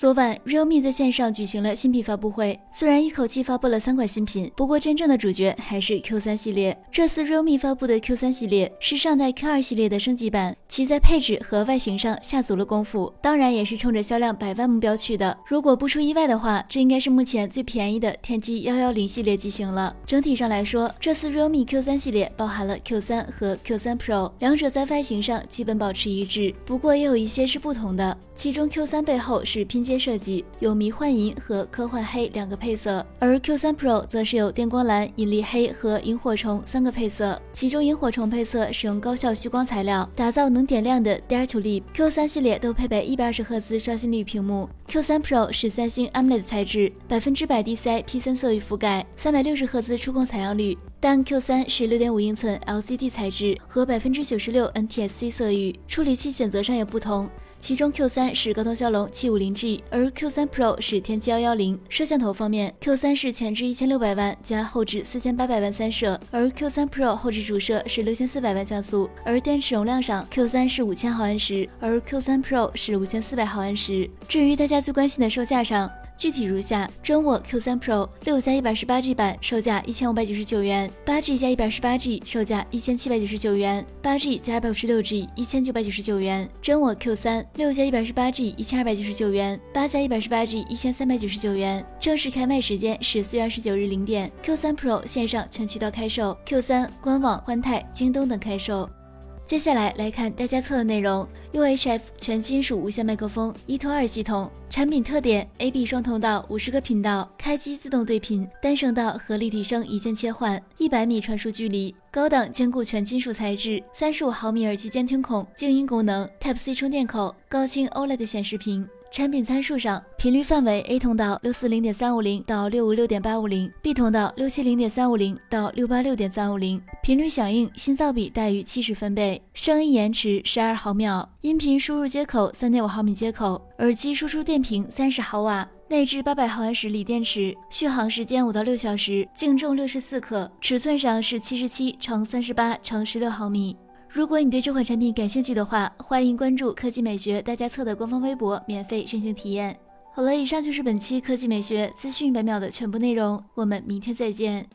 昨晚，realme 在线上举行了新品发布会。虽然一口气发布了三款新品，不过真正的主角还是 Q3 系列。这次 realme 发布的 Q3 系列是上代 Q2 系列的升级版，其在配置和外形上下足了功夫，当然也是冲着销量百万目标去的。如果不出意外的话，这应该是目前最便宜的天玑幺幺零系列机型了。整体上来说，这次 realme Q3 系列包含了 Q3 和 Q3 Pro，两者在外形上基本保持一致，不过也有一些是不同的。其中 Q3 背后是拼接接设计，有迷幻银和科幻黑两个配色，而 Q3 Pro 则是有电光蓝、引力黑和萤火虫三个配色。其中萤火虫配色使用高效虚光材料，打造能点亮的 Dare to Leap。Q3 系列都配备一百二十赫兹刷新率屏幕。Q3 Pro 是三星 AMOLED 材质，百分之百 DCI P3 色域覆盖，三百六十赫兹触控采样率。但 Q3 是六点五英寸 LCD 材质和百分之九十六 NTSC 色域，处理器选择上也不同。其中 Q3 是高通骁龙七五零 G，而 Q3 Pro 是天玑幺幺零。摄像头方面，Q3 是前置一千六百万加后置四千八百万三摄，而 Q3 Pro 后置主摄是六千四百万像素。而电池容量上，Q3 是五千毫安时，而 Q3 Pro 是五千四百毫安时。至于大家最关心的售价上，具体如下：真我 Q3 Pro 六加一百十八 G 版售价一千五百九十九元，八 G 加一百十八 G 售价一千七百九十九元，八 G 加二百五十六 G 一千九百九十九元。真我 Q3 六加一百十八 G 一千二百九十九元，八加一百十八 G 一千三百九十九元。正式开卖时间是四月二十九日零点。Q3 Pro 线上全渠道开售，Q3 官网、欢泰、京东等开售。接下来来看大家测的内容：UHF 全金属无线麦克风，一拖二系统。产品特点：AB 双通道，五十个频道，开机自动对频，单声道和立体声一键切换，一百米传输距离，高档坚固全金属材质，三十五毫米耳机监听孔，静音功能，Type C 充电口，高清 OLED 显示屏。产品参数上，频率范围 A 通道六四零点三五零到六五六点八五零，B 通道六七零点三五零到六八六点三五零，频率响应信噪比大于七十分贝，声音延迟十二毫秒，音频输入接口三点五毫米接口，耳机输出电平三十毫瓦，内置八百毫安时锂电池，续航时间五到六小时，净重六十四克，尺寸上是七十七乘三十八乘十六毫米。如果你对这款产品感兴趣的话，欢迎关注科技美学大家测的官方微博，免费申请体验。好了，以上就是本期科技美学资讯一百秒的全部内容，我们明天再见。